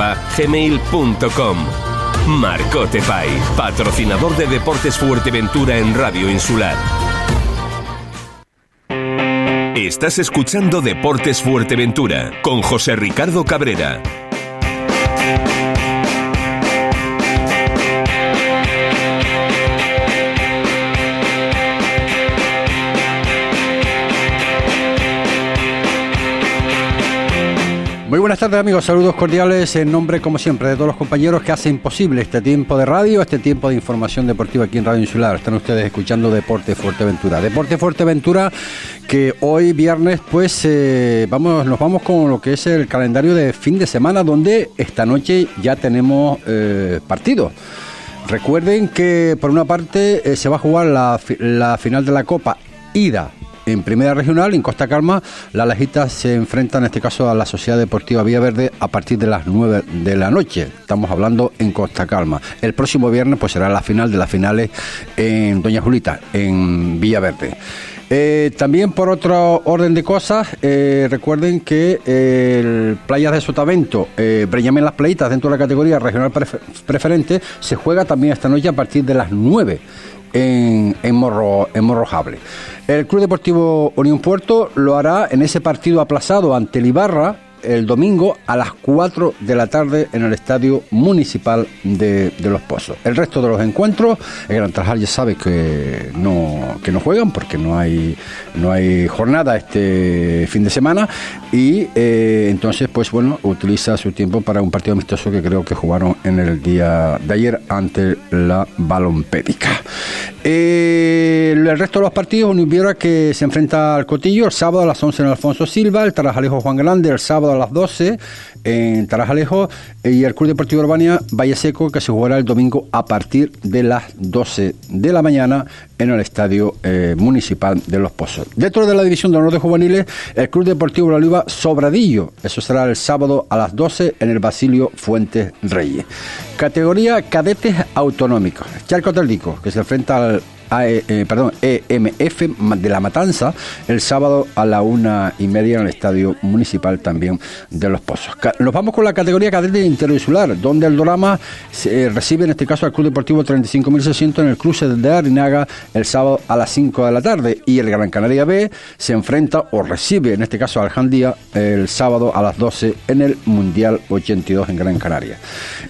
marcotepais.gmail.com Marcote Pais, patrocinador de Deportes Fuerteventura en Radio Insular. Estás escuchando Deportes Fuerteventura con José Ricardo Cabrera. Muy buenas tardes amigos, saludos cordiales en nombre como siempre de todos los compañeros que hacen posible este tiempo de radio, este tiempo de información deportiva aquí en Radio Insular. Están ustedes escuchando Deporte Fuerteventura. Deporte Fuerteventura que hoy viernes pues eh, vamos, nos vamos con lo que es el calendario de fin de semana donde esta noche ya tenemos eh, partido. Recuerden que por una parte eh, se va a jugar la, la final de la Copa Ida en Primera Regional, en Costa Calma, la Lajita se enfrenta en este caso a la Sociedad Deportiva Vía Verde a partir de las 9 de la noche. Estamos hablando en Costa Calma. El próximo viernes pues será la final de las finales en Doña Julita, en Villa Verde. Eh, también por otro orden de cosas, eh, recuerden que el Playas de Sotavento, eh, las Playitas dentro de la categoría regional preferente, se juega también esta noche a partir de las 9 en, Morro, en Morrojable. El Club Deportivo Unión Puerto lo hará en ese partido aplazado ante el Ibarra el domingo a las 4 de la tarde en el Estadio Municipal de, Los Pozos. El resto de los encuentros, el Gran Trajal ya sabe que no, que no juegan porque no hay, no hay jornada este fin de semana y eh, entonces pues bueno, utiliza su tiempo para un partido amistoso que creo que jugaron en el día de ayer ante la Balompédica. Eh, el resto de los partidos, Univiera que se enfrenta al Cotillo el sábado a las 11 en Alfonso Silva, el Tarajalejo Juan Grande el sábado a las 12 en Tarajalejo y el Club Deportivo Urbania Valle Seco que se jugará el domingo a partir de las 12 de la mañana en el Estadio eh, Municipal de Los Pozos. Dentro de la División de Honor de Juveniles, el Club Deportivo La Oliva Sobradillo, eso será el sábado a las 12 en el Basilio Fuentes Reyes. Categoría Cadetes Autonómicos. Charco que se enfrenta al e, eh, perdón, EMF de La Matanza el sábado a la una y media en el Estadio Municipal también de Los Pozos. Nos vamos con la categoría cadete interinsular, donde el Dorama eh, recibe en este caso al Club Deportivo 35.600 en el cruce de Arinaga el sábado a las 5 de la tarde y el Gran Canaria B se enfrenta o recibe en este caso al Jandía el sábado a las 12 en el Mundial 82 en Gran Canaria.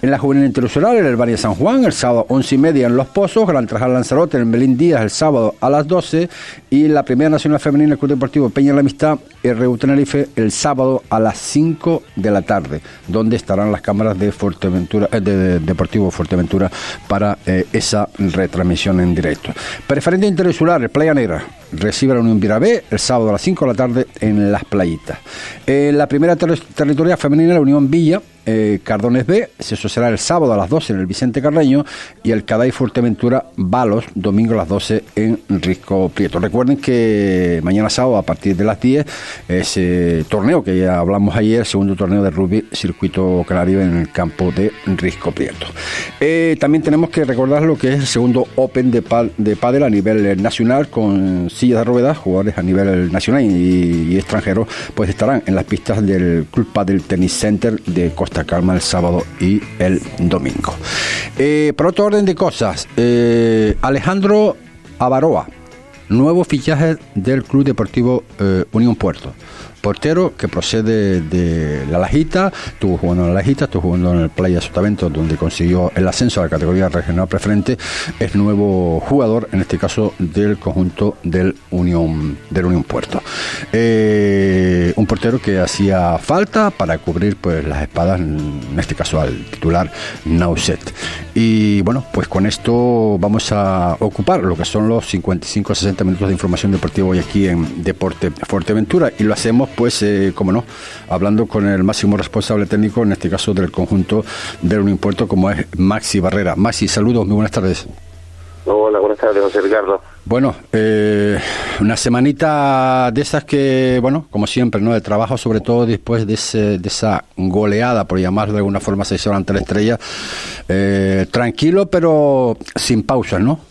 En la juvenil interinsular, el Valle San Juan el sábado 11 y media en Los Pozos, Gran Trajal Lanzarote en Belín Días el sábado a las 12 y la Primera Nacional Femenina del Club Deportivo Peña la Amistad RU Tenerife el sábado a las 5 de la tarde, donde estarán las cámaras de Fuerteventura, eh, de, Deportivo Fuerteventura para eh, esa retransmisión en directo. Preferente Interinsular, Playa Negra, recibe a la Unión B el sábado a las 5 de la tarde en Las Playitas. En la primera territorial femenina, la Unión Villa, eh, Cardones B, eso será el sábado a las 12 en el Vicente Carreño y el Caday Fuerteventura Balos, domingo a las 12 en Risco Prieto. Recuerden que mañana sábado a partir de las 10 ese torneo que ya hablamos ayer, segundo torneo de rugby circuito canario en el campo de Risco Prieto. Eh, también tenemos que recordar lo que es el segundo Open de, de Padel a nivel nacional con sillas de ruedas, jugadores a nivel nacional y, extranjeros, pues estarán en las pistas del Club Padel Tennis Center de Costa Calma el sábado y el domingo. Eh, por otro orden de cosas, eh, Alejandro Avaroa, nuevo fichaje del Club Deportivo eh, Unión Puerto portero que procede de La Lajita, estuvo jugando en La Lajita, estuvo jugando en el Playa Sotavento, donde consiguió el ascenso a la categoría regional preferente, es nuevo jugador, en este caso del conjunto del Unión, del Unión Puerto. Eh, un portero que hacía falta para cubrir pues las espadas, en este caso al titular Nauset. Y bueno, pues con esto vamos a ocupar lo que son los 55-60 minutos de información deportiva hoy aquí en Deporte Fuerteventura y lo hacemos pues, eh, como no, hablando con el máximo responsable técnico, en este caso del conjunto del Unimpuerto, como es Maxi Barrera. Maxi, saludos, muy buenas tardes. Hola, buenas tardes, José Ricardo. Bueno, eh, una semanita de esas que, bueno, como siempre, ¿no? De trabajo, sobre todo después de, ese, de esa goleada, por llamarlo de alguna forma, se hizo ante la estrella. Eh, tranquilo, pero sin pausas, ¿no?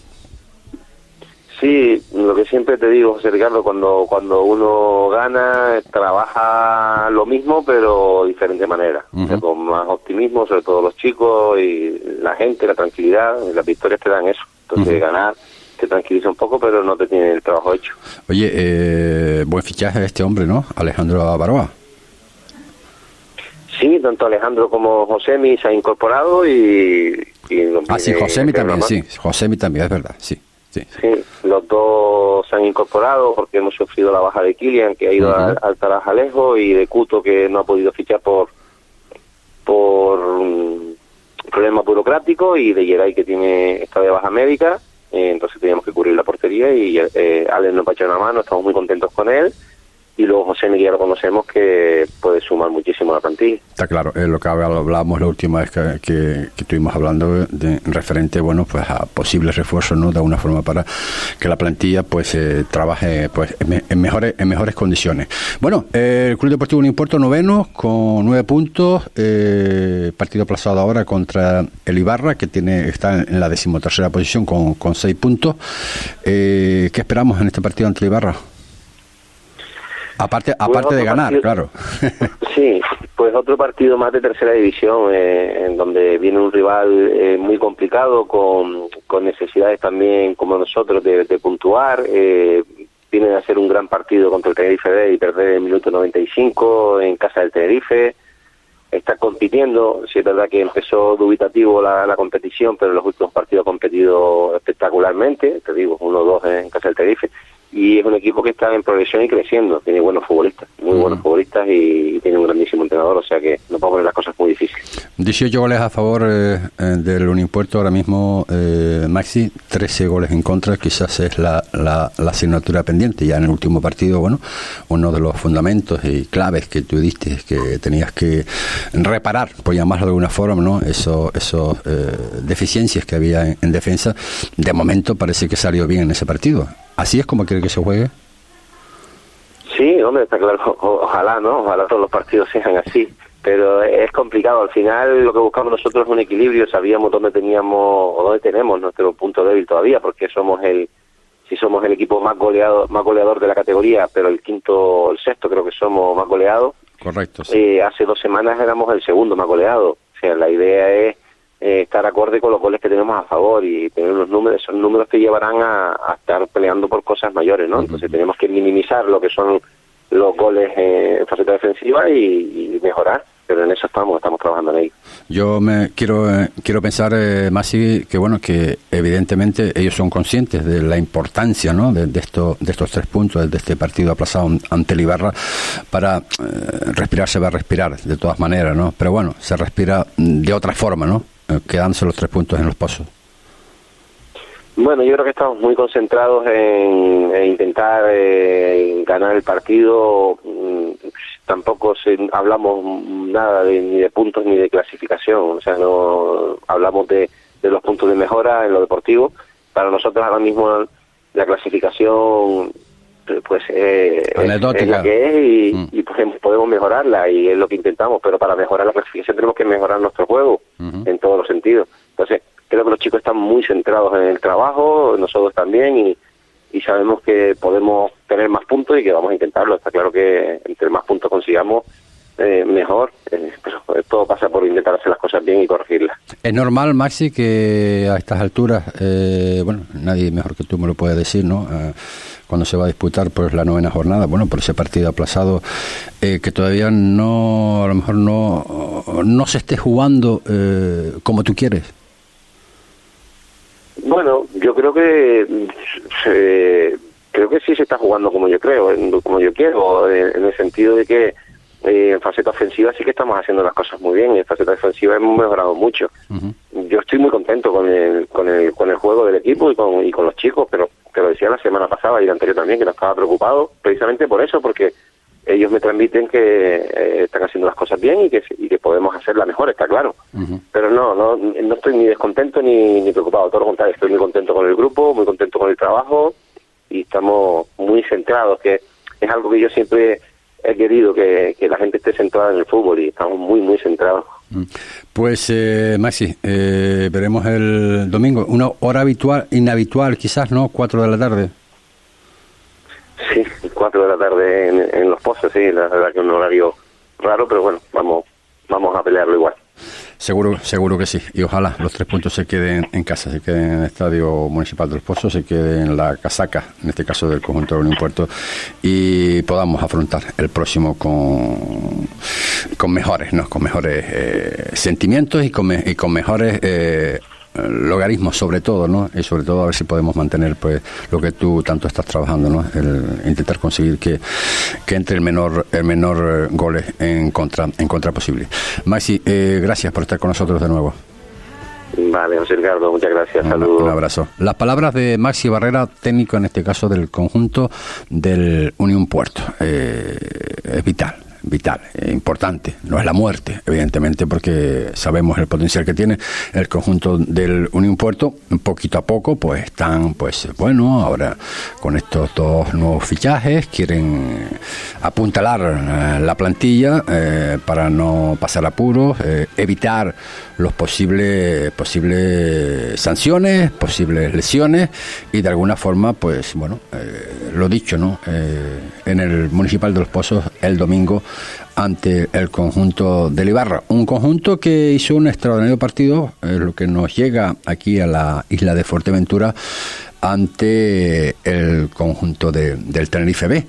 Sí, lo que siempre te digo, José Ricardo, cuando, cuando uno gana, trabaja lo mismo, pero de diferente manera. con más optimismo, sobre todo los chicos y la gente, la tranquilidad, las victorias te dan eso. Entonces, ganar te tranquiliza un poco, pero no te tiene el trabajo hecho. Oye, eh, buen fichaje este hombre, ¿no? Alejandro Baroa. Sí, tanto Alejandro como Josemi se han incorporado y... ah, sí, Josemi también, sí. Josemi también, es verdad, sí. Sí. los dos se han incorporado porque hemos sufrido la baja de Kilian, que ha ido al, Tarajalejo, y de Cuto, que no ha podido fichar por por um, problemas burocráticos, y de Geray, que tiene esta de baja médica. Eh, entonces teníamos que cubrir la portería y eh, Ale nos va a echar una mano, estamos muy contentos con él y luego José Miguel lo conocemos que puede sumar muchísimo a la plantilla. Está claro, es lo que hablábamos la última vez que, que, estuvimos hablando de referente bueno pues a posibles refuerzos no de alguna forma para que la plantilla pues eh, trabaje pues en, mejores en mejores condiciones. Bueno, el Club Deportivo Unimpuerto noveno con nueve puntos, eh, partido aplazado ahora contra el Ibarra que tiene está en la decimotercera posición con, con seis puntos. Eh, ¿Qué esperamos en este partido ante el Ibarra? Aparte, aparte de ganar, claro. sí, pues otro partido más de tercera división, eh, en donde viene un rival eh, muy complicado, con, con, necesidades también como nosotros de, puntuar. Eh, viene a ser un gran partido contra el Tenerife B y perder el minuto 95 en casa del Tenerife. Está compitiendo, si es verdad que empezó dubitativo la, la competición, pero en los últimos partidos ha competido espectacularmente, te digo, uno o dos en casa del Tenerife y es un equipo que está en progresión y creciendo, tiene buenos futbolistas, muy buenos futbolistas y, tiene un grandísimo entrenador, o sea que no puedo poner las cosas muy difíciles. 18 goles a favor eh, eh, del Unimpuerto ahora mismo, eh, Maxi, 13 goles en contra, quizás es la, la, asignatura pendiente, ya en el último partido, bueno, uno de los fundamentos y claves que tú diste es que tenías que reparar, por llamarlo de alguna forma, ¿no? Eso, esos deficiencias que había en, en defensa, de momento parece que salió bien en ese partido. ¿Así es como quiere que se juegue? Sí, hombre, está claro. ojalá, ¿no? Ojalá todos los partidos sean así. Pero es complicado. Al final lo que buscamos nosotros es un equilibrio. Sabíamos dónde teníamos o dónde tenemos nuestro punto débil todavía, porque somos el si somos el equipo más goleado más goleador de la categoría, pero el quinto, el sexto creo que somos más goleados. Correcto. Eh, hace dos semanas éramos el segundo más goleado. O sea, la idea es eh, estar acorde con los goles que tenemos a favor y tener unos números, son números que llevarán a, estar peleando por cosas mayores, ¿no? Entonces tenemos que minimizar lo que son los goles en faceta defensiva y, mejorar pero en eso estamos, estamos trabajando en ello. Yo me quiero eh, quiero pensar eh, más que bueno que evidentemente ellos son conscientes de la importancia, ¿no? De, estos de estos tres puntos de este partido aplazado ante el Ibarra para respirar se va a respirar de todas maneras, ¿no? Pero bueno, se respira de otra forma, ¿no? Eh, quedándose los tres puntos en los pasos? Bueno, yo creo que estamos muy concentrados en, intentar eh, ganar el partido. Mm, tampoco hablamos nada de, ni de puntos ni de clasificación. O sea, no hablamos de, los puntos de mejora en lo deportivo. Para nosotros ahora mismo la clasificación pues eh, es, la que es mm. y, pues, podemos mejorarla y es lo que intentamos, pero para mejorar la clasificación tenemos que mejorar nuestro juego en todos los sentidos. Entonces, creo que los chicos están muy centrados en el trabajo, nosotros también, y, y sabemos que podemos tener más puntos y que vamos a intentarlo. Está claro que entre más puntos consigamos, eh, mejor, eh, pero todo pasa por intentar hacer las cosas bien y corregirlas. Es normal, Maxi, que a estas alturas, eh, bueno, nadie mejor que tú me lo puede decir, ¿no? Cuando se va a disputar pues la novena jornada, bueno, por ese partido aplazado, que todavía no, a lo mejor no, no se esté jugando como tú quieres. Bueno, yo creo que creo que sí se está jugando como yo creo, como yo quiero, en el sentido de que eh, en faceta ofensiva sí que estamos haciendo las cosas muy bien. En faceta defensiva hemos mejorado mucho. Yo estoy muy contento con el, con el, con el juego del equipo y con, y con los chicos, pero te lo decía la semana pasada y la anterior también, que no estaba preocupado precisamente por eso, porque ellos me transmiten que eh, están haciendo las cosas bien y que, y que podemos hacerla mejor, está claro. Pero no, no, no estoy ni descontento ni, ni preocupado, todo lo contrario, estoy muy contento con el grupo, muy contento con el trabajo y estamos muy centrados, que es algo que yo siempre he querido, que, que la gente esté centrada en el fútbol y estamos muy, muy centrados. Mm. Pues eh, Maxi, eh, veremos el domingo, una hora habitual, inhabitual quizás, ¿no? Cuatro de la tarde. Sí, cuatro de la tarde en, los pozos, sí, la verdad que es un horario raro, pero bueno, vamos, vamos a pelearlo igual. Seguro, seguro que sí. Y ojalá los tres puntos se queden en casa, se queden en el Estadio Municipal de los Pozos, se queden en la casaca, en este caso del conjunto de Unión Puerto, y podamos afrontar el próximo con, con mejores, ¿no? con mejores eh, sentimientos y con, y con mejores eh, logaritmos sobre todo, ¿no? Y sobre todo a ver si podemos mantener pues lo que tú tanto estás trabajando, ¿no? El intentar conseguir que, que entre el menor el menor eh, goles en contra en contra posible. Maxi, eh, gracias por estar con nosotros de nuevo. Vale, José Ricardo, muchas gracias. Saludos. Un abrazo. Las palabras de Maxi Barrera, técnico en este caso del conjunto del Unión Puerto. Eh, es vital vital, eh, importante. No es la muerte, evidentemente, porque sabemos el potencial que tiene el conjunto del Unión Puerto. Poquito a poco, pues están, pues bueno, ahora con estos dos nuevos fichajes quieren apuntalar eh, la plantilla eh, para no pasar apuros, evitar los posibles posibles sanciones, posibles lesiones y de alguna forma, pues bueno, lo dicho, ¿no? en el municipal de los Pozos el domingo ante el conjunto del Ibarra. Un conjunto que hizo un extraordinario partido, lo que nos llega aquí a la isla de Fuerteventura ante el conjunto del Tenerife B.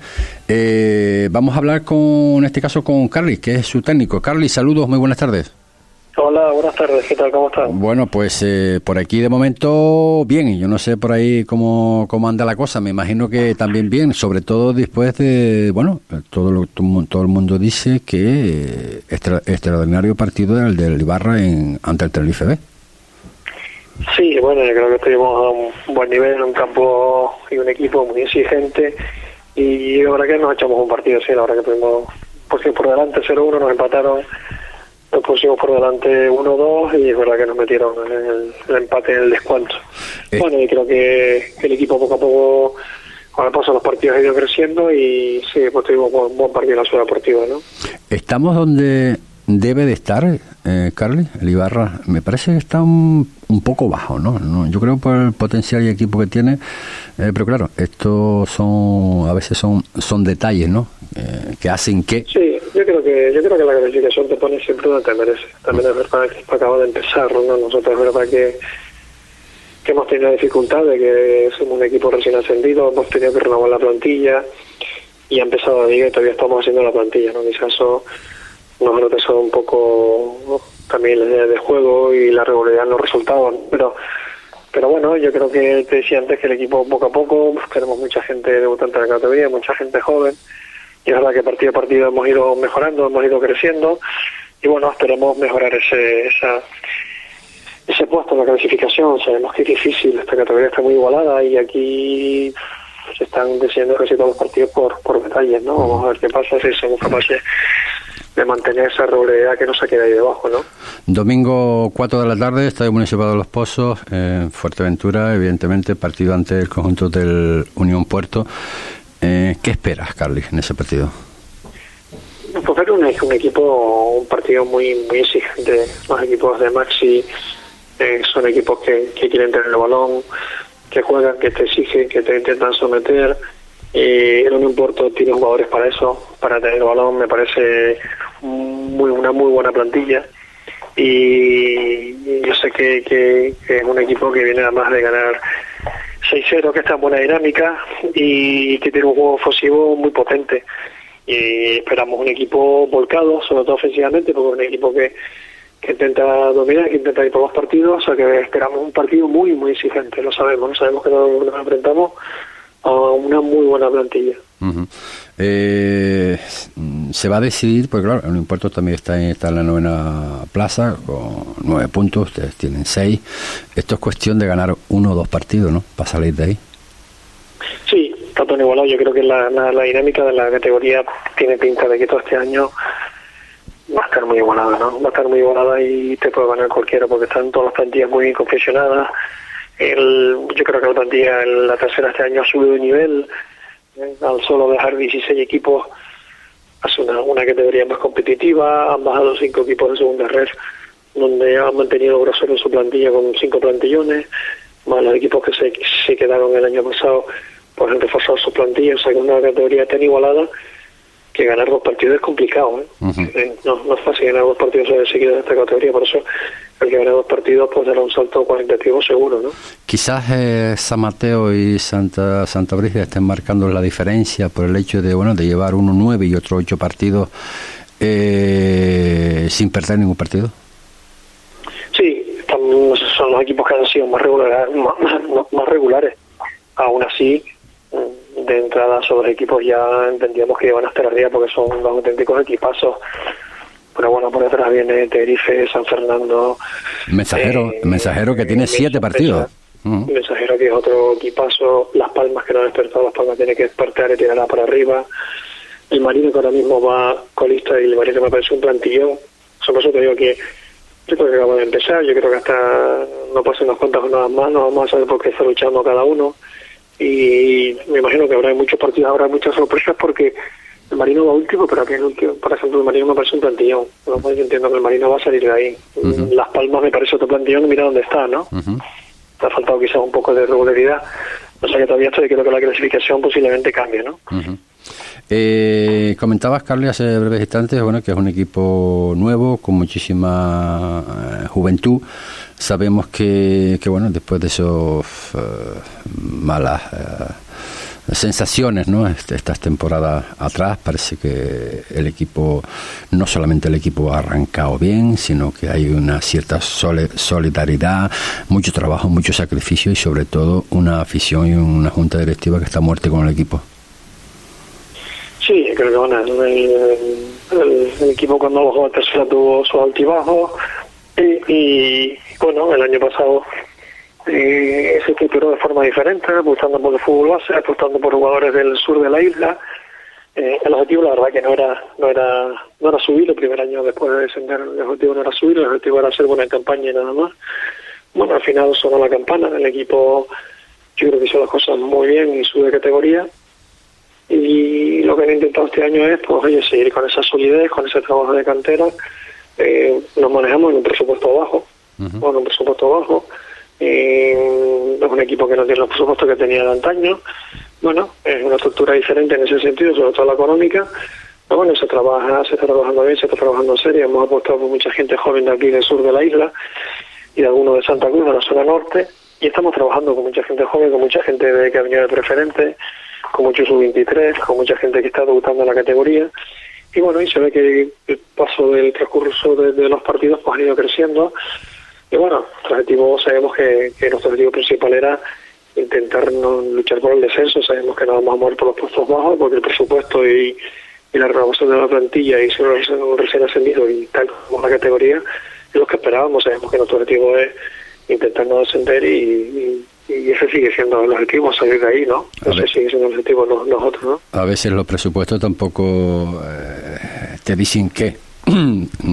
Eh, vamos a hablar con, en este caso, con Carly, que es su técnico. Carly, saludos, muy buenas tardes. Hola, buenas tardes, ¿qué tal? ¿Cómo estás? Bueno, pues eh, por aquí de momento bien, yo no sé por ahí cómo, cómo anda la cosa, me imagino que también bien, sobre todo después de, bueno, todo, lo, todo el mundo dice que extraordinario partido el del Ibarra en, ante el Tenerife B. Sí, bueno, yo creo que estuvimos a un buen nivel, en un campo y un equipo muy exigente y verdad que nos echamos un partido, sí, la verdad que tuvimos pues, por delante 0-1, nos empataron nos pusimos por delante 1-2 y es verdad que nos metieron en el, empate en el descuento. Eh. Bueno, y creo que, el equipo poco a poco, con el paso de los partidos, ha ido creciendo y sí, pues tuvimos un buen partido en la ciudad deportiva. ¿no? Estamos donde debe de estar, eh, Carly, el Ibarra. Me parece que está un, un poco bajo, ¿no? Yo creo por el potencial y equipo que tiene, eh, pero claro, estos son, a veces son, son detalles, ¿no? Eh, que hacen que... Sí, yo creo que, yo creo que la clasificación te pone siempre donde te merece. También es verdad que acaba de empezar, ¿no? Nosotros es verdad que que hemos tenido dificultad de que somos un equipo recién ascendido, hemos tenido que renovar la plantilla y ha empezado a liga y todavía estamos haciendo la plantilla, ¿no? Quizás eso nos ha retrasado un poco también la idea de juego y la regularidad en los resultados, pero pero bueno, yo creo que te decía antes que el equipo poco a poco, tenemos mucha gente debutante en la categoría, mucha gente joven, y es verdad que partido a partido hemos ido mejorando, hemos ido creciendo, y bueno, esperemos mejorar ese, esa, ese puesto en la clasificación, sabemos que es difícil, esta categoría está muy igualada y aquí se están decidiendo casi todos los partidos por, por detalles, ¿no? Vamos a ver qué pasa si somos capaces de mantener esa regularidad que no se quede ahí debajo, ¿no? Domingo 4 de la tarde, Estadio Municipal de Los Pozos, en Fuerteventura, evidentemente, partido ante el conjunto del Unión Puerto. Eh, ¿Qué esperas, Carly, en ese partido? Pues ver un, un, equipo, un partido muy muy exigente. Los equipos de Maxi eh, son equipos que, quieren tener el balón, que juegan, que te exigen, que te intentan someter eh, el Unión Porto tiene jugadores para eso, para tener el balón, me parece una muy buena plantilla. Y yo sé que, que, es un equipo que viene además de ganar 6-0, que está en buena dinámica y que tiene un juego ofensivo muy potente. Y esperamos un equipo volcado, sobre todo ofensivamente, porque es un equipo que, que intenta dominar, que intenta ir por los partidos, o sea que esperamos un partido muy, muy exigente, lo sabemos, no sabemos que nos enfrentamos a una muy buena plantilla. Eh, se va a decidir, porque claro, el impuesto también está en, está en la novena plaza, con nueve puntos, ustedes tienen seis. Esto es cuestión de ganar uno o dos partidos, ¿no? Para salir de ahí. Sí, está todo igualado. Yo creo que la, la, dinámica de la categoría tiene pinta de que todo este año va a estar muy igualada, ¿no? Va a estar muy igualada y te puede ganar cualquiera porque están todas las plantillas muy confeccionadas. El, yo creo que la plantilla, la tercera este año ha subido de nivel. Al solo dejar 16 equipos hace una, una categoría más competitiva. Han bajado cinco equipos de segunda red donde han mantenido grosero su plantilla con cinco plantillones, más los equipos que se, se quedaron el año pasado, pues han reforzado su plantilla, o sea que una categoría tan igualada que ganar dos partidos es complicado. ¿eh? Eh, no, no es fácil ganar dos partidos seguidos en esta categoría, por eso el que gane dos partidos pues dará un salto cualitativo seguro. ¿no? Quizás eh, San Mateo y Santa Santa Brígida estén marcando la diferencia por el hecho de bueno de llevar uno nueve y otro ocho partidos sin perder ningún partido. Sí, son los equipos que han sido más regulares, más, regulares. Aún así, mm, de entrada sobre los equipos ya entendíamos que iban a estar arriba porque son dos auténticos equipazos. Pero bueno, por detrás viene Tenerife, San Fernando. Mensajero, eh, mensajero que tiene siete partidos. Mensajero que es otro equipazo. Las Palmas que no han despertado, Las Palmas tiene que despertar y tirarla para arriba. El Marino que ahora mismo va colista y el Marino me parece un plantillón. Por eso te digo que yo creo que acabamos de empezar, yo creo que hasta no pasen unas cuantas jornadas más, no vamos a saber por qué está luchando cada uno. Y me imagino que habrá muchos partidos, habrá muchas sorpresas porque el Marino va último, pero aquí el último, por ejemplo, el Marino me parece un plantillón. Yo entiendo que el Marino va a salir de ahí. Las Palmas me parece otro plantillón, mira dónde está, ¿no? ha faltado quizás un poco de regularidad. O sea que todavía estoy, creo que la clasificación posiblemente cambie, ¿no? Eh, comentabas, Carly, hace breves instantes, bueno, que es un equipo nuevo, con muchísima eh, juventud. Sabemos que, bueno, después de esos eh, malas eh, sensaciones, ¿no? Este, estas temporadas atrás, parece que el equipo, no solamente el equipo ha arrancado bien, sino que hay una cierta solidaridad, mucho trabajo, mucho sacrificio y sobre todo una afición y una junta directiva que está muerte con el equipo. Sí, creo que bueno, el, equipo cuando bajó a tercera tuvo su altibajo y, bueno, el año pasado eh, se estructuró de forma diferente, apostando por el fútbol base, apostando por jugadores del sur de la isla. Eh, el objetivo, la verdad, que no era no era no era subir el primer año después de descender. El objetivo no era subir, el objetivo era hacer buena campaña y nada más. Bueno, al final sonó la campana, el equipo yo creo que hizo las cosas muy bien y sube categoría y lo que han intentado este año es pues oye, seguir con esa solidez, con ese trabajo de cantera. Eh, nos manejamos en un presupuesto bajo, con un presupuesto bajo. Eh, es un equipo que no tiene los presupuestos que tenía de antaño. Bueno, es una estructura diferente en ese sentido, sobre todo la económica. Pero bueno, se trabaja, se está trabajando bien, se está trabajando en serio. Hemos apostado por mucha gente joven de aquí del sur de la isla y de algunos de Santa Cruz, de la zona norte. Y estamos trabajando con mucha gente joven, con mucha gente de, que ha venido de preferente con muchos sub-23, con mucha gente que está debutando en la categoría. Y bueno, y se ve que el paso del transcurso de, los partidos pues han ido creciendo. Y bueno, nuestro objetivo, sabemos que, nuestro objetivo principal era intentar no luchar por el descenso, sabemos que no vamos a mover por los puestos bajos, porque el presupuesto y, la renovación de la plantilla y ser un recién ascendido y tal como la categoría es lo que esperábamos, sabemos que nuestro objetivo es intentar no descender y ese sigue siendo el objetivo, salir de ahí, ¿no? Ese sigue siendo el objetivo nosotros, ¿no? A veces los presupuestos tampoco eh, te dicen que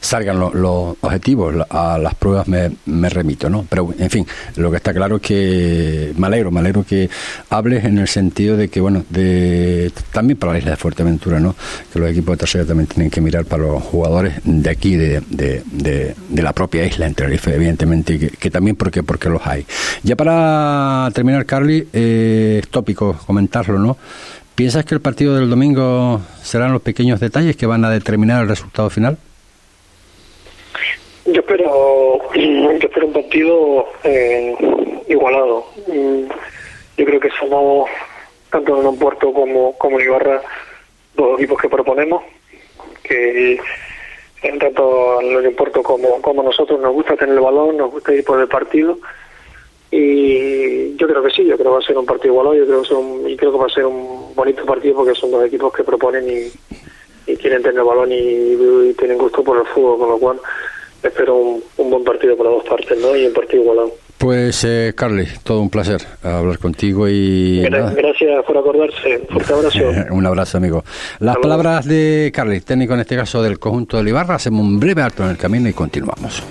Salgan los objetivos, a las pruebas me, remito, ¿no? Pero, en fin, lo que está claro es que me alegro, me alegro que hables en el sentido de que, bueno, de también para la isla de Fuerteventura, ¿no? Que los equipos de tercera también tienen que mirar para los jugadores de aquí, de, de, la propia isla, entre evidentemente, que, también porque, porque los hay. Ya para terminar, Carly, eh, tópico comentarlo, ¿no? ¿Piensas que el partido del domingo serán los pequeños detalles que van a determinar el resultado final? Yo espero, yo espero un partido eh, igualado. Yo creo que somos, tanto en un puerto como, como en Ibarra, dos equipos que proponemos, que en tanto en puerto como, como nosotros nos gusta tener el balón, nos gusta ir por el partido y yo creo que sí, yo creo que va a ser un partido igualado, yo creo que, y creo que va a ser un bonito partido porque son dos equipos que proponen y, quieren tener balón y, tienen gusto por el fútbol, con lo cual espero un, buen partido por las dos partes, ¿no? Y un partido igualado. Pues, eh, Carly, todo un placer hablar contigo y. Gracias por acordarse. Fuerte abrazo. un abrazo, amigo. Las palabras de Carly, técnico en este caso del conjunto de Ibarra. Hacemos un breve alto en el camino y continuamos.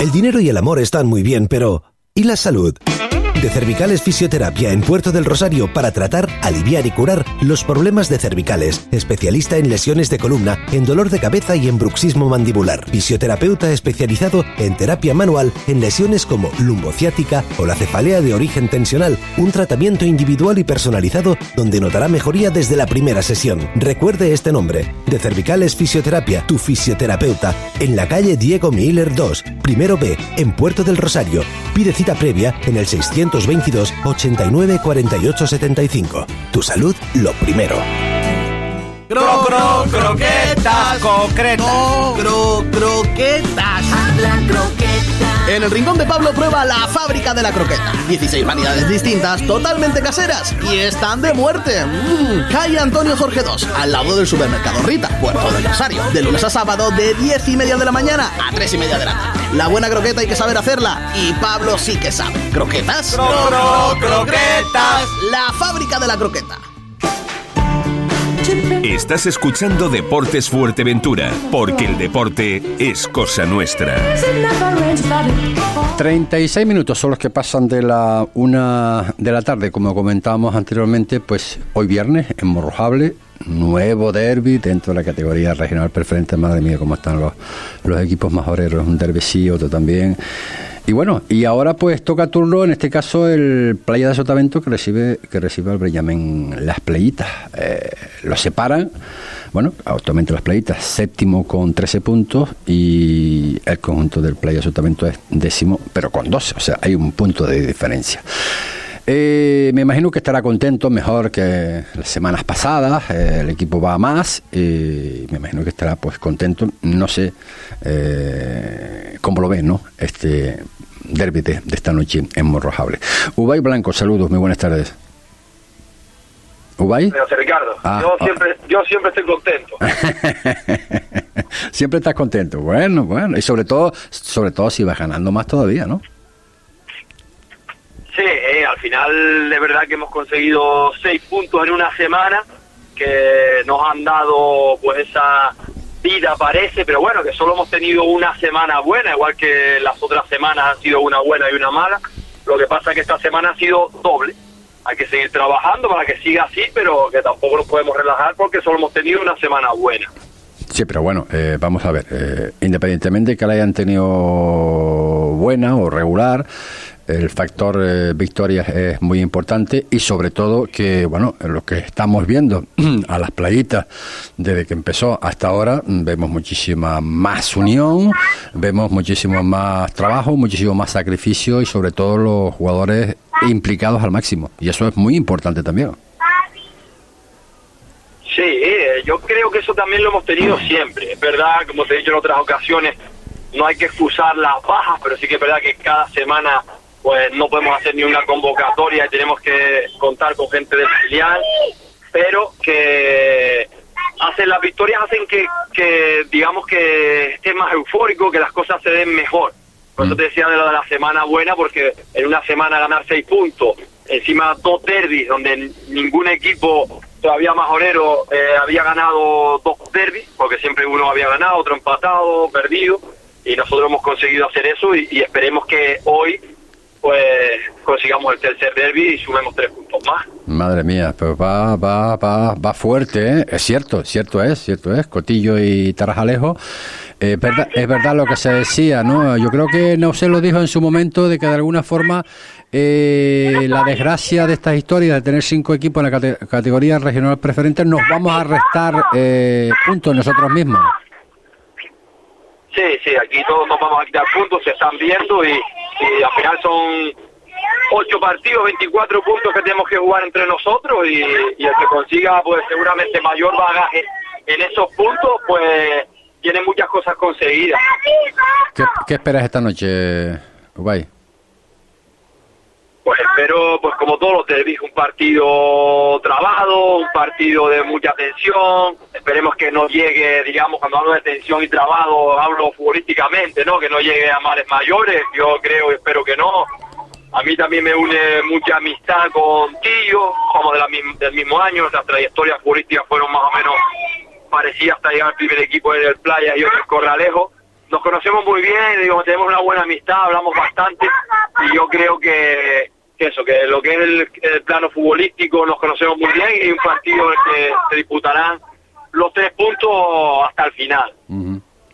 El dinero y el amor están muy bien, pero ¿y la salud? De Cervicales Fisioterapia en Puerto del Rosario para tratar, aliviar y curar los problemas de cervicales. Especialista en lesiones de columna, en dolor de cabeza y en bruxismo mandibular. Fisioterapeuta especializado en terapia manual en lesiones como lumbociática o la cefalea de origen tensional. Un tratamiento individual y personalizado donde notará mejoría desde la primera sesión. Recuerde este nombre, de Cervicales Fisioterapia, tu fisioterapeuta, en la calle Diego Miller 2, primero B, en Puerto del Rosario. Pide cita previa en el 600 222 89 48 75. Tu salud, lo primero. Cro, cro, croquetas concretas. Cro, croquetas. Habla croquetas. En el rincón de Pablo prueba la fábrica de la croqueta. 16 variedades distintas, totalmente caseras y están de muerte. Calle Antonio Jorge 2, al lado del supermercado Rita, Puerto del Rosario. De lunes a sábado, de 10 y media de la mañana a 3 y media de la tarde. La buena croqueta hay que saber hacerla y Pablo sí que sabe. ¿Croquetas? Cro, cro, croquetas. La fábrica de la croqueta. Estás escuchando Deportes Fuerteventura, porque el deporte es cosa nuestra. 36 minutos son los que pasan de la una de la tarde, como comentábamos anteriormente, pues hoy viernes en Morrojable, nuevo derby dentro de la categoría regional preferente. Madre mía, cómo están los, los equipos majoreros, un derby sí, otro también. Y bueno, y ahora pues toca turno, en este caso el Playa de Sotavento que recibe que recibe al Brellamen Las Playitas. Eh, lo separan, bueno, actualmente Las Playitas, séptimo con 13 puntos y el conjunto del Playa de Sotavento es décimo, pero con 12, o sea, hay un punto de diferencia. Eh, me imagino que estará contento, mejor que las semanas pasadas. Eh, el equipo va a más. y me imagino que estará pues contento. No sé eh, cómo lo ven, ¿no? Este derby de, esta noche en Morrojable. Ubay Blanco, saludos, muy buenas tardes. Ubay. Ricardo, ah, yo, ah. siempre, yo siempre estoy contento. siempre estás contento. Bueno, bueno. Y sobre todo, sobre todo si vas ganando más todavía, ¿no? Sí, eh, al final de verdad que hemos conseguido seis puntos en una semana que nos han dado pues esa vida parece, pero bueno, que solo hemos tenido una semana buena, igual que las otras semanas han sido una buena y una mala. Lo que pasa es que esta semana ha sido doble. Hay que seguir trabajando para que siga así, pero que tampoco nos podemos relajar porque solo hemos tenido una semana buena. Sí, pero bueno, eh, vamos a ver, eh, independientemente de que la hayan tenido buena o regular, el factor eh, victoria es muy importante y sobre todo que, bueno, lo que estamos viendo a las playitas desde que empezó hasta ahora, vemos muchísima más unión, vemos muchísimo más trabajo, muchísimo más sacrificio y sobre todo los jugadores implicados al máximo. Y eso es muy importante también. Sí, eh, yo creo que eso también lo hemos tenido siempre. Es verdad, como te he dicho en otras ocasiones, no hay que excusar las bajas, pero sí que es verdad que cada semana pues no podemos hacer ni una convocatoria y tenemos que contar con gente del filial, pero que hacen las victorias hacen que, que digamos que esté más eufórico, que las cosas se den mejor. Por eso mm. te decía de lo de la semana buena, porque en una semana ganar seis puntos, encima dos derbis, donde ningún equipo todavía majorero eh, había ganado dos derbis, porque siempre uno había ganado, otro empatado, perdido, y nosotros hemos conseguido hacer eso y esperemos que hoy pues consigamos el tercer derby y sumemos tres puntos más. Madre mía, pues va, va, va, va fuerte, ¿eh? Es cierto, cierto es, cierto es. Cotillo y Tarajalejo. es, verdad, es verdad lo que se decía, ¿no? Yo creo que no se lo dijo en su momento de que de alguna forma eh, la desgracia de estas historias de tener cinco equipos en la categoría regional preferente nos vamos a restar eh, puntos nosotros mismos. Sí, sí, aquí todos nos vamos a quitar puntos, se están viendo y, y al final son ocho partidos, 24 puntos que tenemos que jugar entre nosotros y, el que consiga pues seguramente mayor bagaje en esos puntos pues tiene muchas cosas conseguidas. ¿Qué, esperas esta noche, Ubay? Pues espero, pues como todos los derbis, un partido trabado, un partido de mucha tensión. Esperemos que no llegue, digamos, cuando hablo de tensión y trabado, hablo futbolísticamente, ¿no? Que no llegue a males mayores. Yo creo y espero que no. A mí también me une mucha amistad con Tío, somos de la, del mismo año, las trayectorias futbolísticas fueron más o menos parecidas hasta llegar al primer equipo del Playa y otros Corralejo. Nos conocemos muy bien, digo, tenemos una buena amistad, hablamos bastante y yo creo que, eso, que lo que es el, plano futbolístico nos conocemos muy bien y un partido en el que se disputarán los tres puntos hasta el final.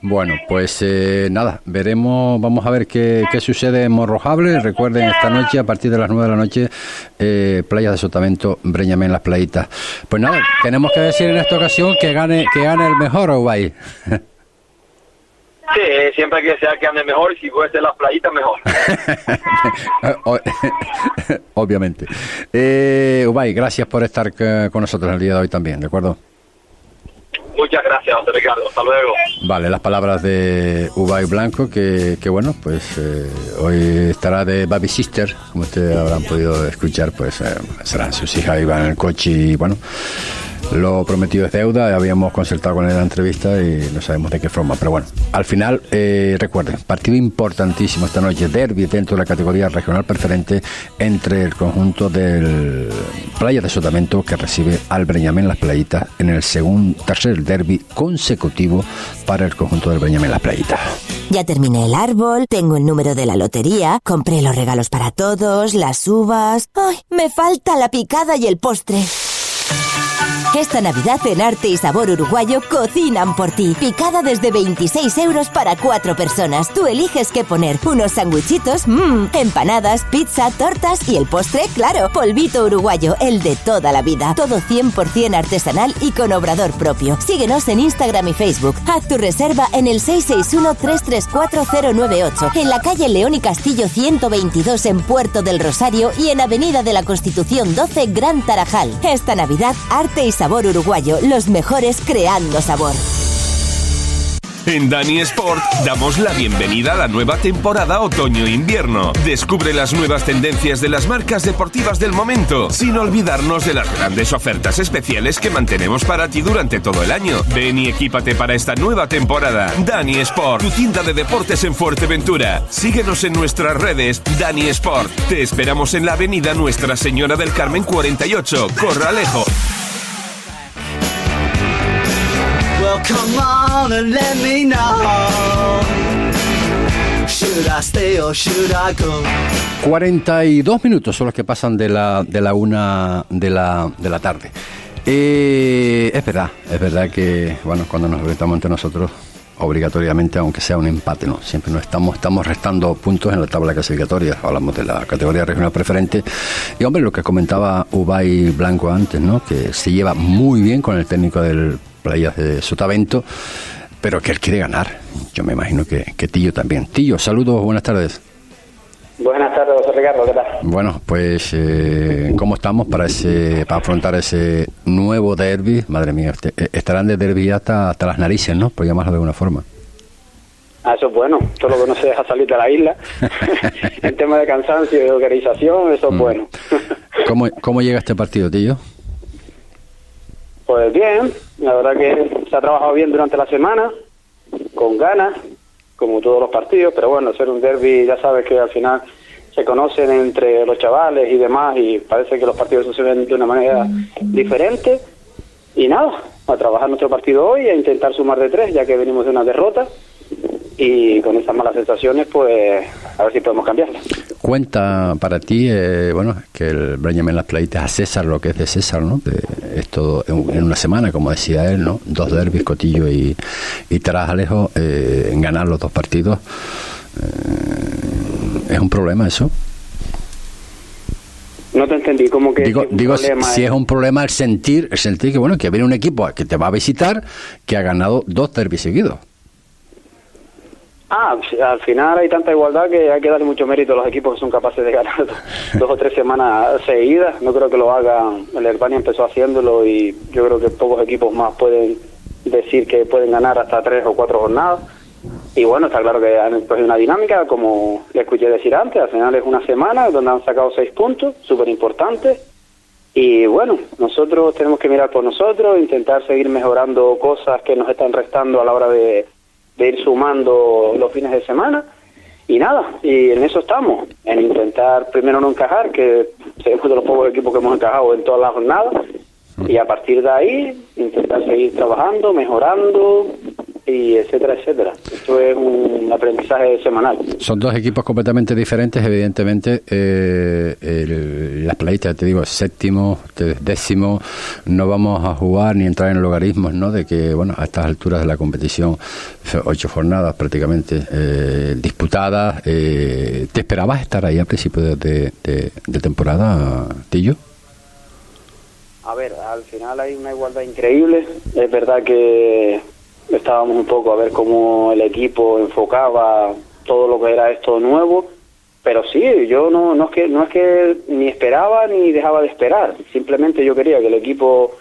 Bueno, pues eh, nada, veremos, vamos a ver qué, sucede en Morrojable. Recuerden, esta noche, a partir de las 9 de la noche, eh, Playa de Sotavento, Breñame en las playitas. Pues nada, tenemos que decir en esta ocasión que gane que gane el mejor, Ubay. Sí, siempre que sea que ande mejor, si puede ser las playitas, mejor. Obviamente. Eh, Ubay, gracias por estar con nosotros el día de hoy también, ¿de acuerdo? Muchas gracias, José Ricardo. Hasta luego. Vale, las palabras de Ubay Blanco, que, que bueno, pues eh, hoy estará de Baby Sister, como ustedes habrán podido escuchar, pues eh, serán sus hijas, iban en el coche y bueno. Lo prometido es deuda, habíamos concertado con él la entrevista y no sabemos de qué forma. Pero bueno, al final, eh, recuerden, partido importantísimo esta noche, derby dentro de la categoría regional preferente entre el conjunto del Playa de Sotamento que recibe al Breñamén Las Playitas en el segundo, tercer derby consecutivo para el conjunto del Breñamén Las Playitas. Ya terminé el árbol, tengo el número de la lotería, compré los regalos para todos, las uvas. ¡Ay! Me falta la picada y el postre. Esta Navidad en Arte y Sabor Uruguayo cocinan por ti. Picada desde 26 euros para cuatro personas. Tú eliges qué poner. Unos sandwichitos, mmm, empanadas, pizza, tortas y el postre, claro, polvito uruguayo, el de toda la vida. Todo 100% artesanal y con obrador propio. Síguenos en Instagram y Facebook. Haz tu reserva en el 661-334-098, en la calle León y Castillo 122 en Puerto del Rosario y en Avenida de la Constitución 12 Gran Tarajal. Esta Navidad, Arte y sabor uruguayo, los mejores creando sabor. En Dani Sport damos la bienvenida a la nueva temporada otoño-invierno. Descubre las nuevas tendencias de las marcas deportivas del momento, sin olvidarnos de las grandes ofertas especiales que mantenemos para ti durante todo el año. Ven y equípate para esta nueva temporada. Dani Sport, tu tienda de deportes en Fuerteventura. Síguenos en nuestras redes Dani Sport. Te esperamos en la avenida Nuestra Señora del Carmen 48, Corralejo. Come on and let me know. Should I stay or should I go? 42 minutos son los que pasan de la, de la una de la, de la tarde. Eh, es verdad, es verdad que bueno, cuando nos enfrentamos entre nosotros, obligatoriamente, aunque sea un empate, ¿no? Siempre nos estamos, estamos restando puntos en la tabla clasificatoria. Hablamos de la categoría regional preferente. Y hombre, lo que comentaba Ubay Blanco antes, ¿no? Que se lleva muy bien con el técnico del playas de Sotavento, pero que él quiere ganar. Yo me imagino que, que Tillo también. Tillo, saludos, buenas tardes. Buenas tardes, José Ricardo, ¿qué tal? Bueno, pues, eh, ¿cómo estamos para ese para afrontar ese nuevo derby? Madre mía, este, eh, estarán de derby hasta, hasta las narices, ¿no? Por llamarlo de alguna forma. Ah, eso es bueno, todo lo que no se deja salir de la isla. en tema de cansancio y de organización, eso es mm. bueno. ¿Cómo, ¿Cómo llega este partido, Tillo? Pues bien, la verdad que se ha trabajado bien durante la semana, con ganas, como todos los partidos, pero bueno, ser un derby ya sabes que al final se conocen entre los chavales y demás y parece que los partidos suceden de una manera diferente. Y nada, a trabajar nuestro partido hoy, a intentar sumar de tres, ya que venimos de una derrota y con estas malas sensaciones, pues a ver si podemos cambiarlas. Cuenta para ti, eh, bueno, que el en Las Playitas a César lo que es de César, ¿no? es todo en una semana, como decía él, ¿no? Dos derbis, Cotillo y, y Tarajalejo, eh, en ganar los dos partidos. Eh, ¿Es un problema eso? No te entendí, como que... Digo, digo si es un problema el sentir, el sentir que, bueno, que viene un equipo que te va a visitar que ha ganado dos derbis seguidos. Ah, al final hay tanta igualdad que hay que darle mucho mérito a los equipos que son capaces de ganar dos o tres semanas seguidas. No creo que lo hagan. El Herbania empezó haciéndolo y yo creo que pocos equipos más pueden decir que pueden ganar hasta tres o cuatro jornadas. y bueno, está claro que han pues, una dinámica, como le escuché decir antes, al final es una semana donde han sacado seis puntos, súper importantes. Y bueno, nosotros tenemos que mirar por nosotros, intentar seguir mejorando cosas que nos están restando a la hora de, de ir sumando los fines de semana. Y nada, y en eso estamos, en intentar primero no encajar, que somos de los pocos equipos que hemos encajado en todas las jornadas, y a partir de ahí intentar seguir trabajando, mejorando, y etcétera, etcétera. Esto es un aprendizaje semanal. Son dos equipos completamente diferentes, evidentemente. Eh, el, las playistas, te digo, séptimo, décimo, no vamos a jugar ni entrar en logaritmos, ¿no? De que, bueno, a estas alturas de la competición, ocho jornadas prácticamente eh, disputadas. Eh, ¿Te esperabas estar ahí a principio de, de temporada, Tillo? A ver, al final hay una igualdad increíble. Es verdad que estábamos un poco a ver cómo el equipo enfocaba todo lo que era esto nuevo, pero sí, yo no, no es que no es que ni esperaba ni dejaba de esperar, simplemente yo quería que el equipo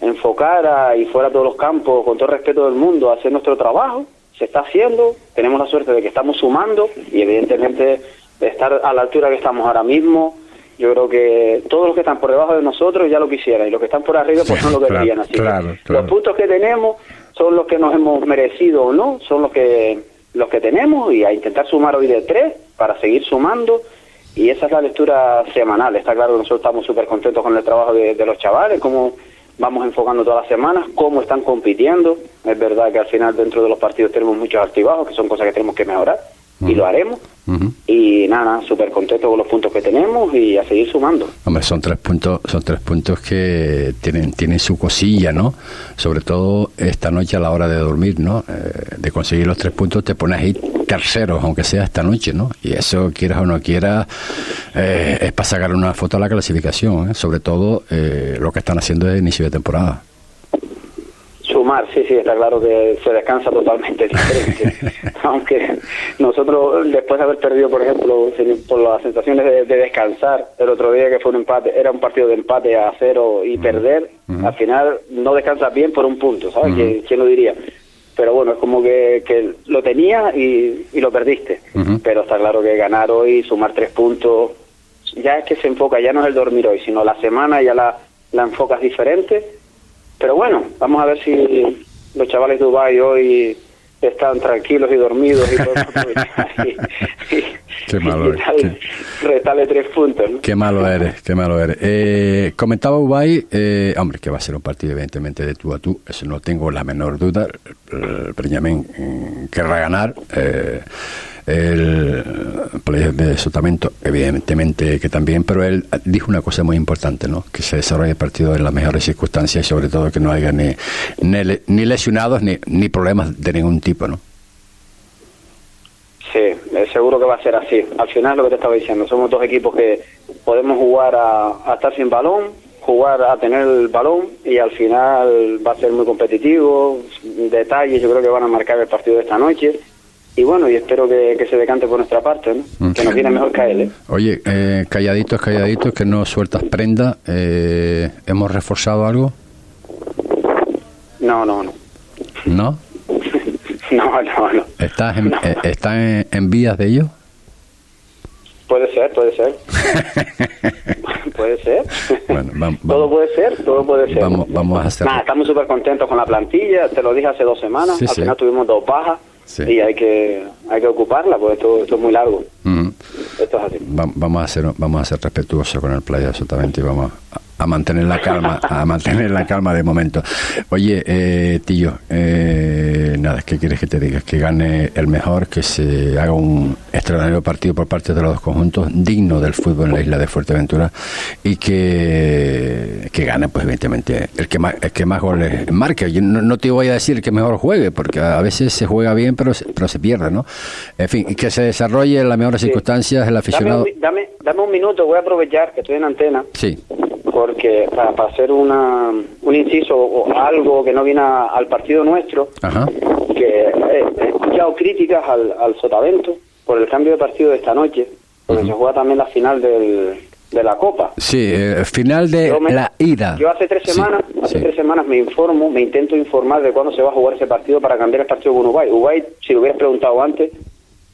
enfocara y fuera a todos los campos con todo el respeto del mundo a hacer nuestro trabajo, se está haciendo, tenemos la suerte de que estamos sumando y evidentemente de estar a la altura que estamos ahora mismo, yo creo que todos los que están por debajo de nosotros ya lo quisieran y los que están por arriba pues no lo querían. Así los puntos que tenemos son los que nos hemos merecido o no, son los que los que tenemos y a intentar sumar hoy de tres para seguir sumando y esa es la lectura semanal. Está claro que nosotros estamos súper contentos con el trabajo de, de, los chavales, cómo vamos enfocando todas las semanas, cómo están compitiendo. Es verdad que al final dentro de los partidos tenemos muchos activados, que son cosas que tenemos que mejorar y lo haremos. Y nada, súper contento con los puntos que tenemos y a seguir sumando. Hombre, son tres puntos, son tres puntos que tienen, tienen su cosilla, ¿no? Sobre todo esta noche a la hora de dormir, ¿no? Eh, de conseguir los tres puntos te pones ahí terceros, aunque sea esta noche, ¿no? Y eso, quieras o no quieras, eh, es para sacar una foto a la clasificación, ¿eh? Sobre todo lo que están haciendo de inicio de temporada. Sumar, sí, sí, está claro que se descansa totalmente diferente. Aunque nosotros, después de haber perdido, por ejemplo, por las sensaciones de, descansar, el otro día que fue un empate, era un partido de empate a cero y perder, al final no descansas bien por un punto, ¿sabes? ¿Quién, lo diría? Pero bueno, es como que, que lo tenías y, y, lo perdiste. Pero está claro que ganar hoy, sumar tres puntos, ya es que se enfoca, ya no es el dormir hoy, sino la semana ya la, la enfocas diferente pero bueno, vamos a ver si los chavales de Dubái hoy están tranquilos y dormidos y todo qué malo eres. tres puntos. Qué malo eres, qué malo eres. Eh, comentaba Ubay, eh, hombre, que va a ser un partido evidentemente de tú a tú, eso no tengo la menor duda. El Preñamén mm, querrá ganar. Eh, el player de Sotamento, evidentemente que también, pero él dijo una cosa muy importante, ¿no? Que se desarrolle el partido en las mejores circunstancias y sobre todo que no haya ni, ni, lesionados ni, ni problemas de ningún tipo, ¿no? Sí, seguro que va a ser así. Al final lo que te estaba diciendo, somos dos equipos que podemos jugar a, a estar sin balón, jugar a tener el balón y al final va a ser muy competitivo. Detalles yo creo que van a marcar el partido de esta noche y bueno, y espero que, se decante por nuestra parte, ¿no? Mm. Que nos viene mejor que él, ¿eh? Oye, eh, calladitos, calladitos, que no sueltas prenda. Eh, ¿Hemos reforzado algo? No, no, no. ¿No? no, no, no. ¿Estás en, eh, en, vías de ello? Puede ser, puede ser. puede ser. Bueno, vamos, todo puede ser, todo puede ser. Vamos, vamos a hacer. Nada, estamos súper contentos con la plantilla. Te lo dije hace dos semanas. Al final tuvimos dos bajas. Y hay que, hay que ocuparla, porque esto, esto es muy largo. Esto es así. vamos, a ser, vamos a ser respetuosos con el playa, absolutamente, y vamos a, a mantener la calma, a mantener la calma de momento. Oye, eh, tío, eh, nada, ¿qué quieres que te diga? Que gane el mejor, que se haga un extraordinario partido por parte de los dos conjuntos, digno del fútbol en la isla de Fuerteventura, y que, que gane, pues evidentemente, el que más, el que más goles marque. Yo no, te voy a decir el que mejor juegue, porque a veces se juega bien, pero, pero se pierde, ¿no? En fin, y que se desarrolle en las mejores circunstancias el aficionado. Dame, dame un minuto, voy a aprovechar que estoy en antena. Sí porque para, hacer una, un inciso o algo que no viene al partido nuestro, que he, escuchado críticas al, al, Sotavento por el cambio de partido de esta noche, porque se juega también la final del, de la Copa. Sí, eh, final de la ida. Yo hace tres semanas, hace tres semanas me informo, me intento informar de cuándo se va a jugar ese partido para cambiar el partido con Uruguay. Uruguay, si lo hubieras preguntado antes,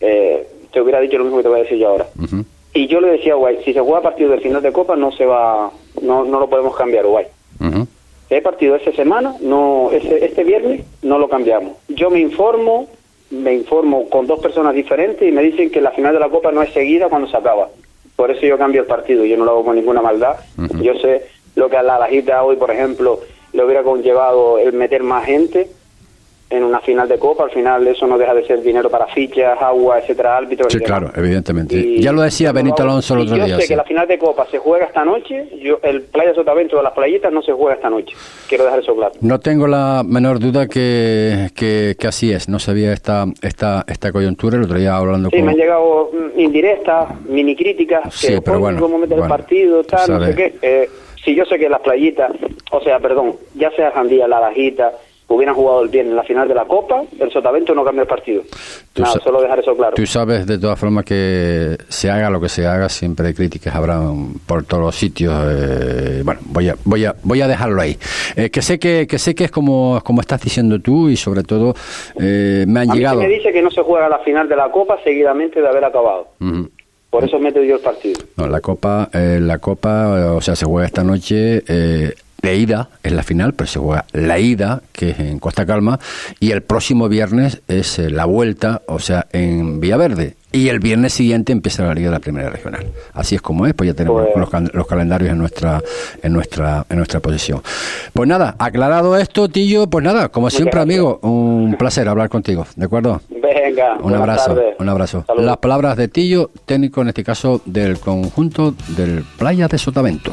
eh, te hubiera dicho lo mismo que te voy a decir yo ahora. Y yo le decía a Uruguay, si se juega partido del final de Copa no se va, no, no lo podemos cambiar Uruguay. Si hay partido esa semana, no, ese, este viernes no lo cambiamos. Yo me informo, me informo con dos personas diferentes y me dicen que la final de la Copa no es seguida cuando se acaba. Por eso yo cambio el partido, yo no lo hago con ninguna maldad. Yo sé lo que a la Lajita hoy, por ejemplo, le hubiera conllevado el meter más gente en una final de Copa. Al final eso no deja de ser dinero para fichas, agua, etcétera, árbitros. Sí, claro, evidentemente. ya lo decía Benito Alonso el otro yo día. Yo sé que la final de Copa se juega esta noche. Yo, el Playa Sotavento de las playitas no se juega esta noche. Quiero dejar eso claro. No tengo la menor duda que, que, así es. No sabía esta esta esta coyuntura. El otro día hablando sí, me han llegado mm, indirectas, mini críticas. Sí, pero bueno. Cómo meter el partido, tal, no sé qué. Eh, si yo sé que las playitas, o sea, perdón, ya sea Jandía, La Lajita hubieran jugado el bien en la final de la Copa, el Sotavento no cambia el partido. Nada, solo dejar eso claro. Tú sabes de todas formas que se haga lo que se haga, siempre críticas habrá por todos los sitios. Eh, bueno, voy a, voy a, voy a dejarlo ahí. Eh, que sé que, que sé que es como, como estás diciendo tú y sobre todo eh, me han a llegado. Mí me dice que no se juega la final de la Copa seguidamente de haber acabado. Por eso mete yo el partido. No, la Copa, la Copa, o sea, se juega esta noche de ida es la final, pero se juega la ida, que es en Costa Calma, y el próximo viernes es eh, la vuelta, o sea, en Villaverde. Y el viernes siguiente empieza la Liga de la Primera Regional. Así es como es, pues ya tenemos pues- los, calendarios en nuestra, en nuestra, en nuestra posición. Pues nada, aclarado esto, Tillo, pues nada, como siempre, amigo, un placer hablar contigo, ¿de acuerdo? Venga, un abrazo, un abrazo. Las palabras de Tillo, técnico en este caso del conjunto del Playa de Sotavento.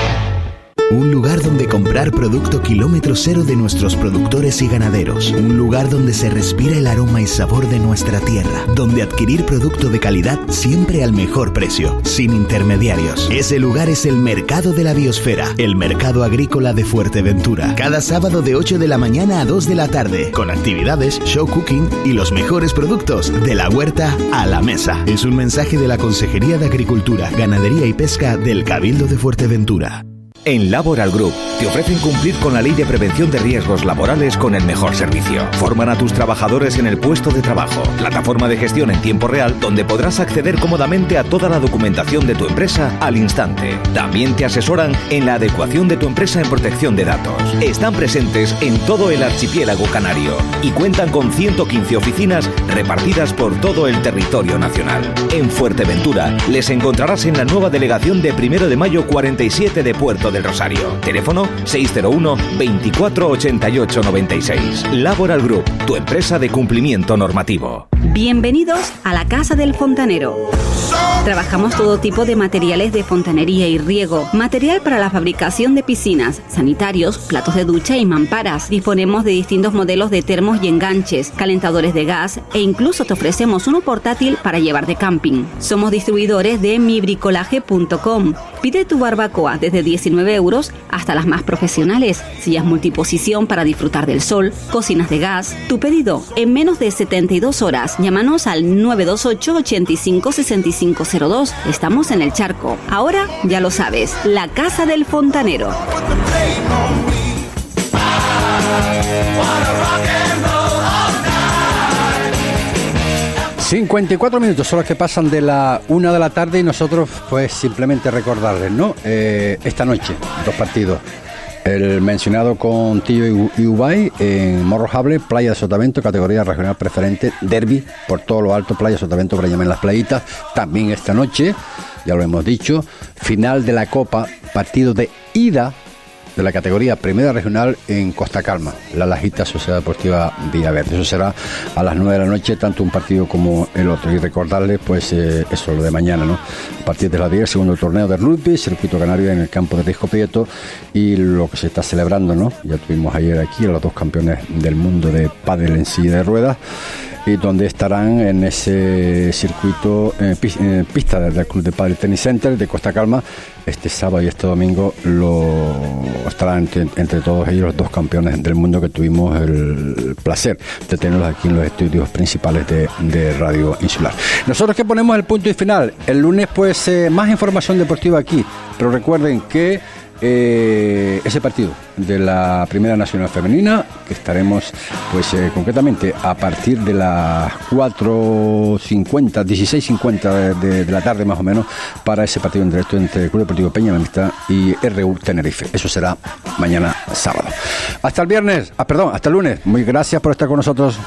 Un lugar donde comprar producto kilómetro cero de nuestros productores y ganaderos. Un lugar donde se respira el aroma y sabor de nuestra tierra. Donde adquirir producto de calidad siempre al mejor precio, sin intermediarios. Ese lugar es el Mercado de la Biosfera, el Mercado Agrícola de Fuerteventura. Cada sábado de 8 de la mañana a 2 de la tarde, con actividades, show cooking y los mejores productos de la huerta a la mesa. Es un mensaje de la Consejería de Agricultura, Ganadería y Pesca del Cabildo de Fuerteventura. En Laboral Group te ofrecen cumplir con la ley de prevención de riesgos laborales con el mejor servicio. Forman a tus trabajadores en el puesto de trabajo, plataforma de gestión en tiempo real donde podrás acceder cómodamente a toda la documentación de tu empresa al instante. También te asesoran en la adecuación de tu empresa en protección de datos. Están presentes en todo el archipiélago canario y cuentan con 115 oficinas repartidas por todo el territorio nacional. En Fuerteventura les encontrarás en la nueva delegación de 1 de mayo 47 de Puerto del Rosario. Teléfono 601 24 88 96. Laboral Group, tu empresa de cumplimiento normativo. Bienvenidos a la Casa del Fontanero. Trabajamos todo tipo de materiales de fontanería y riego, material para la fabricación de piscinas, sanitarios, platos de ducha y mamparas. Disponemos de distintos modelos de termos y enganches, calentadores de gas e incluso te ofrecemos uno portátil para llevar de camping. Somos distribuidores de mibricolaje.com. Pide tu barbacoa desde 19 euros hasta las más profesionales, sillas multiposición para disfrutar del sol, cocinas de gas. Tu pedido en menos de 72 horas. Llámanos al 928 85 65 Estamos en el charco. Ahora ya lo sabes, la casa del fontanero. 54 minutos son los que pasan de la una de la tarde y nosotros pues simplemente recordarles, ¿no? Eh, esta noche, dos partidos. El mencionado con Tío y Ubay en Morrojable, Playa de Sotavento, categoría regional preferente, Derby, por todo lo alto, Playa de Sotavento, llamar las playitas. También esta noche, ya lo hemos dicho, final de la Copa, partido de ida de la categoría Primera Regional en Costa Calma, la Lajita Sociedad Deportiva Villaverde. Eso será a las 9 de la noche, tanto un partido como el otro. Y recordarles, pues, eh, eso, lo de mañana, ¿no? A partir de las 10, segundo torneo de rugby, circuito canario en el campo de Risco Prieto y lo que se está celebrando, ¿no? Ya tuvimos ayer aquí a los dos campeones del mundo de pádel en silla de ruedas y donde estarán en ese circuito, en pista del Club de Padre Tennis Center de Costa Calma, este sábado y este domingo lo estarán entre, todos ellos los dos campeones del mundo que tuvimos el placer de tenerlos aquí en los estudios principales de, Radio Insular. Nosotros que ponemos el punto y final, el lunes pues eh, más información deportiva aquí, pero recuerden que eh, ese partido de la Primera Nacional Femenina, que estaremos, pues eh, concretamente a partir de las 4.50, 16.50 de, de, la tarde más o menos, para ese partido en directo entre el Club Deportivo Peña Amistad y RU Tenerife. Eso será mañana sábado. Hasta el viernes, ah, perdón, hasta el lunes. Muy gracias por estar con nosotros.